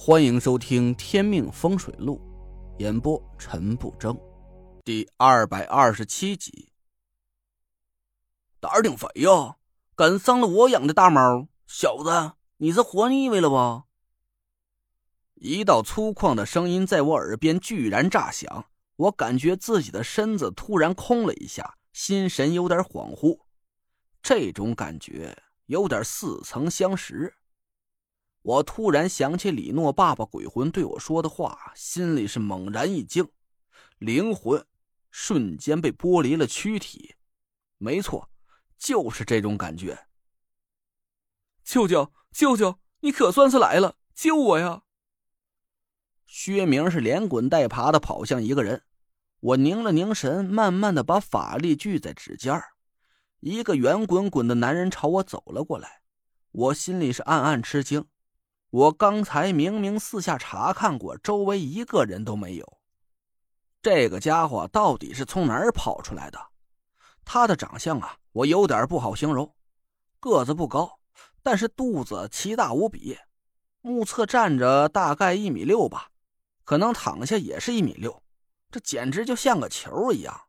欢迎收听《天命风水录》，演播陈不争，第二百二十七集。胆儿挺肥呀，敢伤了我养的大猫，小子，你是活腻歪了吧？一道粗犷的声音在我耳边居然炸响，我感觉自己的身子突然空了一下，心神有点恍惚，这种感觉有点似曾相识。我突然想起李诺爸爸鬼魂对我说的话，心里是猛然一惊，灵魂瞬间被剥离了躯体。没错，就是这种感觉。舅舅，舅舅，你可算是来了，救我呀！薛明是连滚带爬的跑向一个人，我凝了凝神，慢慢的把法力聚在指尖一个圆滚滚的男人朝我走了过来，我心里是暗暗吃惊。我刚才明明四下查看过，周围一个人都没有。这个家伙到底是从哪儿跑出来的？他的长相啊，我有点不好形容。个子不高，但是肚子奇大无比。目测站着大概一米六吧，可能躺下也是一米六。这简直就像个球一样。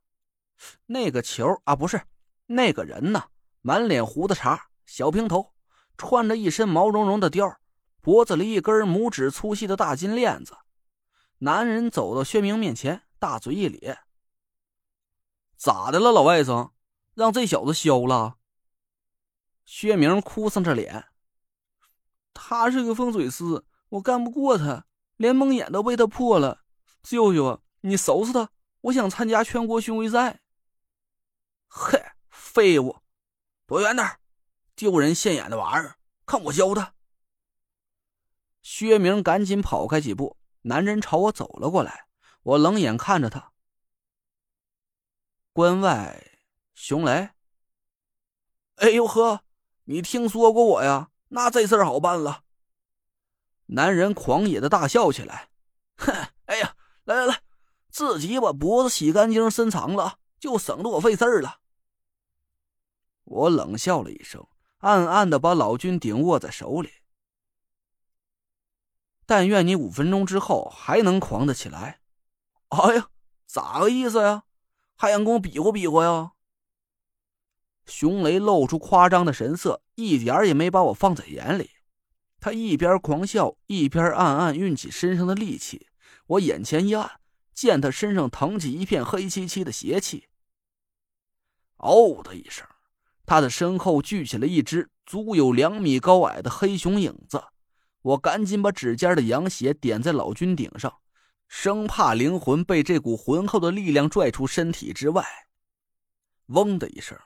那个球啊，不是那个人呢，满脸胡子茬，小平头，穿着一身毛茸茸的貂。脖子里一根拇指粗细的大金链子，男人走到薛明面前，大嘴一咧：“咋的了，老外甥？让这小子削了？”薛明哭丧着脸：“他是个风水师，我干不过他，连蒙眼都被他破了。舅舅，你收拾他，我想参加全国巡回赛。”“嘿，废物，躲远点丢人现眼的玩意儿，看我教他！”薛明赶紧跑开几步，男人朝我走了过来，我冷眼看着他。关外，熊雷。哎呦呵，你听说过我呀？那这事儿好办了。男人狂野的大笑起来，哼，哎呀，来来来，自己把脖子洗干净伸长了，就省得我费事儿了。我冷笑了一声，暗暗的把老君鼎握在手里。但愿你五分钟之后还能狂得起来。哎呀，咋个意思呀？还想跟我比划比划呀？熊雷露出夸张的神色，一点也没把我放在眼里。他一边狂笑，一边暗暗运起身上的力气。我眼前一暗，见他身上腾起一片黑漆漆的邪气。哦的一声，他的身后聚起了一只足有两米高矮的黑熊影子。我赶紧把指尖的阳血点在老君顶上，生怕灵魂被这股浑厚的力量拽出身体之外。嗡的一声，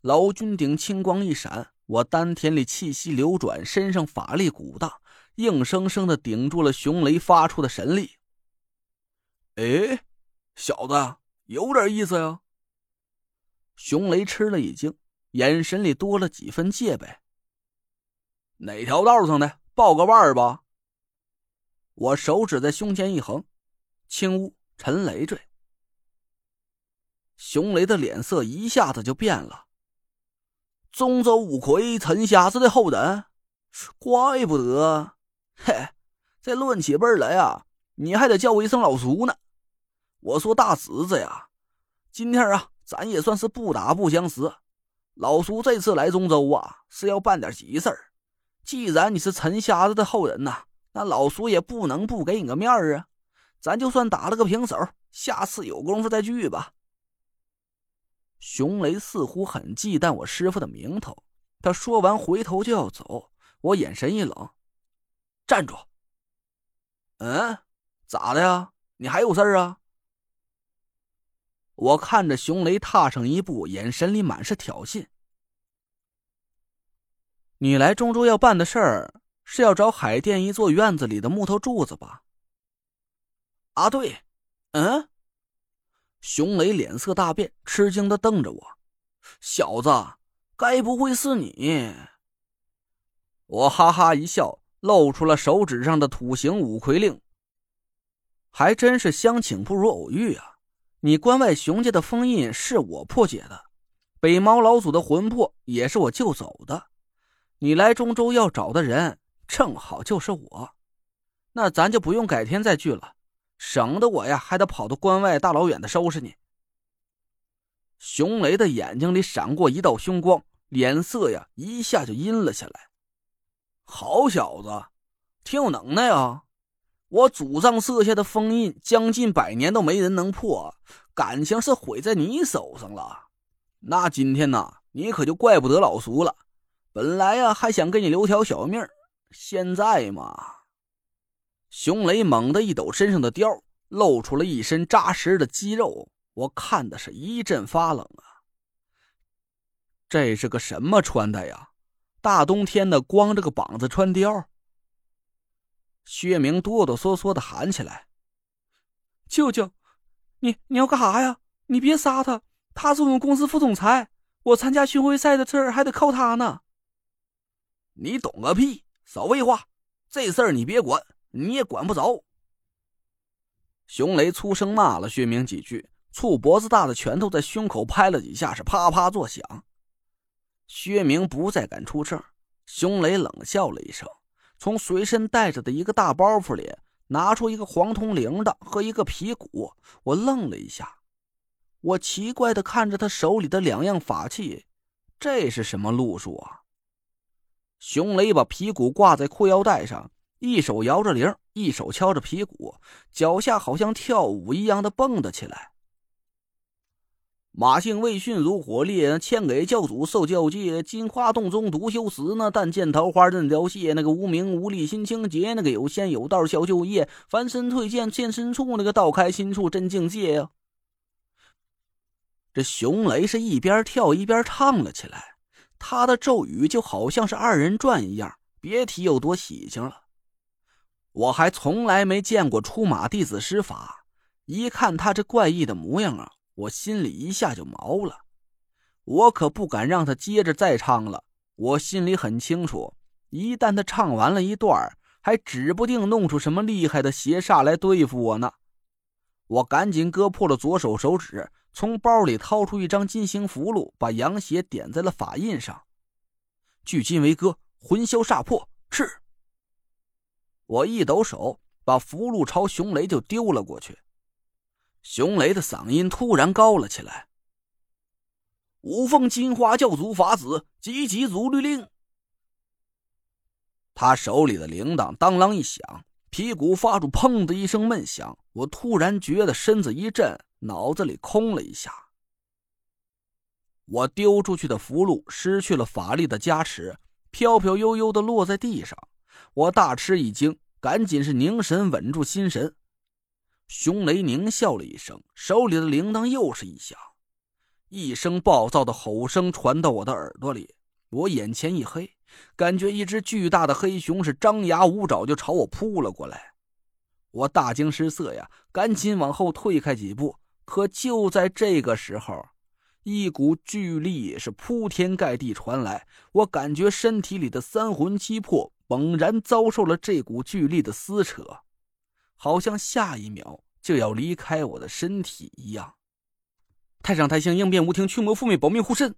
老君顶青光一闪，我丹田里气息流转，身上法力鼓荡，硬生生的顶住了熊雷发出的神力。哎，小子，有点意思呀！熊雷吃了一惊，眼神里多了几分戒备。哪条道上的？报个腕儿吧！我手指在胸前一横，青乌陈累赘。熊雷的脸色一下子就变了。中州五魁陈瞎子的后人，怪不得。嘿，这论起辈儿来啊，你还得叫我一声老叔呢。我说大侄子呀，今天啊，咱也算是不打不相识。老叔这次来中州啊，是要办点急事儿。既然你是陈瞎子的后人呐，那老叔也不能不给你个面儿啊！咱就算打了个平手，下次有功夫再聚吧。熊雷似乎很忌惮我师傅的名头，他说完回头就要走，我眼神一冷，站住！嗯，咋的呀？你还有事儿啊？我看着熊雷踏上一步，眼神里满是挑衅。你来中州要办的事儿，是要找海淀一座院子里的木头柱子吧？啊，对，嗯。熊雷脸色大变，吃惊的瞪着我：“小子，该不会是你？”我哈哈一笑，露出了手指上的土形五魁令。还真是相请不如偶遇啊！你关外熊家的封印是我破解的，北猫老祖的魂魄也是我救走的。你来中州要找的人，正好就是我。那咱就不用改天再聚了，省得我呀还得跑到关外大老远的收拾你。熊雷的眼睛里闪过一道凶光，脸色呀一下就阴了下来。好小子，挺有能耐啊！我祖上设下的封印，将近百年都没人能破，感情是毁在你手上了。那今天呢，你可就怪不得老苏了。本来呀，还想给你留条小命现在嘛……熊雷猛地一抖身上的貂，露出了一身扎实的肌肉，我看的是一阵发冷啊！这是个什么穿戴呀？大冬天的，光着个膀子穿貂。薛明哆哆嗦嗦的喊起来：“舅舅，你你要干啥呀？你别杀他，他是我们公司副总裁，我参加巡回赛的事儿还得靠他呢。”你懂个屁！少废话，这事儿你别管，你也管不着。熊雷粗声骂了薛明几句，醋脖子大的拳头在胸口拍了几下，是啪啪作响。薛明不再敢出声，熊雷冷笑了一声。从随身带着的一个大包袱里拿出一个黄铜铃铛和一个皮鼓，我愣了一下，我奇怪的看着他手里的两样法器，这是什么路数啊？熊雷把皮鼓挂在裤腰带上，一手摇着铃，一手敲着皮鼓，脚下好像跳舞一样的蹦跶起来。马姓魏迅如火烈，欠给教主受教戒。金花洞中独修时呢，但见桃花任凋谢。那个无名无力心清洁，那个有仙有道消旧业。翻身退剑见深处，那个道开心处真境界呀。这熊雷是一边跳一边唱了起来，他的咒语就好像是二人转一样，别提有多喜庆了。我还从来没见过出马弟子施法，一看他这怪异的模样啊。我心里一下就毛了，我可不敢让他接着再唱了。我心里很清楚，一旦他唱完了一段，还指不定弄出什么厉害的邪煞来对付我呢。我赶紧割破了左手手指，从包里掏出一张金星符箓，把羊血点在了法印上。聚金为歌，魂消煞破，赤。我一抖手，把符箓朝熊雷就丢了过去。熊雷的嗓音突然高了起来：“五凤金花教主法子，急急如律令。”他手里的铃铛当啷一响，皮鼓发出“砰”的一声闷响。我突然觉得身子一震，脑子里空了一下。我丢出去的符箓失去了法力的加持，飘飘悠悠的落在地上。我大吃一惊，赶紧是凝神稳住心神。熊雷狞笑了一声，手里的铃铛又是一响，一声暴躁的吼声传到我的耳朵里。我眼前一黑，感觉一只巨大的黑熊是张牙舞爪就朝我扑了过来。我大惊失色呀，赶紧往后退开几步。可就在这个时候，一股巨力是铺天盖地传来，我感觉身体里的三魂七魄猛然遭受了这股巨力的撕扯。好像下一秒就要离开我的身体一样。太上太星应变无停驱魔覆灭保命护身。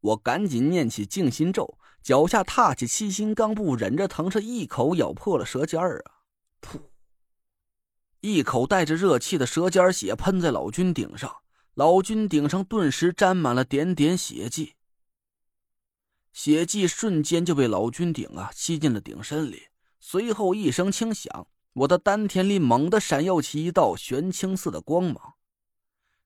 我赶紧念起静心咒，脚下踏起七星钢步，忍着疼是一口咬破了舌尖儿啊！噗！一口带着热气的舌尖血喷在老君顶上，老君顶上顿时沾满了点点血迹。血迹瞬间就被老君顶啊吸进了顶身里，随后一声轻响。我的丹田里猛地闪耀起一道玄青色的光芒，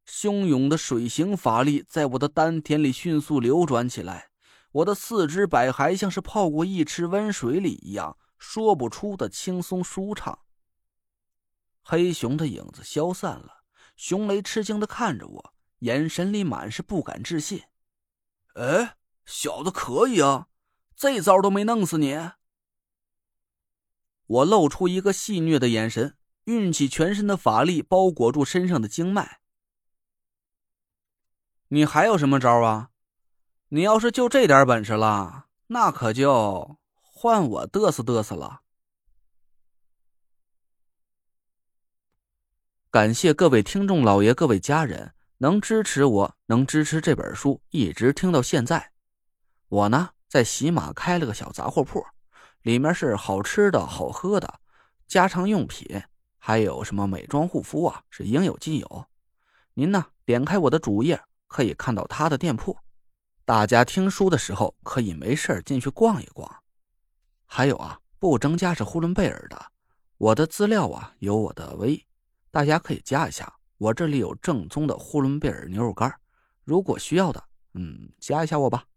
汹涌的水行法力在我的丹田里迅速流转起来，我的四肢百骸像是泡过一池温水里一样，说不出的轻松舒畅。黑熊的影子消散了，熊雷吃惊的看着我，眼神里满是不敢置信：“哎，小子可以啊，这招都没弄死你。”我露出一个戏谑的眼神，运起全身的法力包裹住身上的经脉。你还有什么招啊？你要是就这点本事了，那可就换我嘚瑟嘚瑟了。感谢各位听众老爷、各位家人能支持我，能支持这本书一直听到现在。我呢，在喜马开了个小杂货铺。里面是好吃的好喝的，家常用品，还有什么美妆护肤啊，是应有尽有。您呢，点开我的主页，可以看到他的店铺。大家听书的时候，可以没事进去逛一逛。还有啊，不增加是呼伦贝尔的，我的资料啊有我的微，大家可以加一下。我这里有正宗的呼伦贝尔牛肉干，如果需要的，嗯，加一下我吧。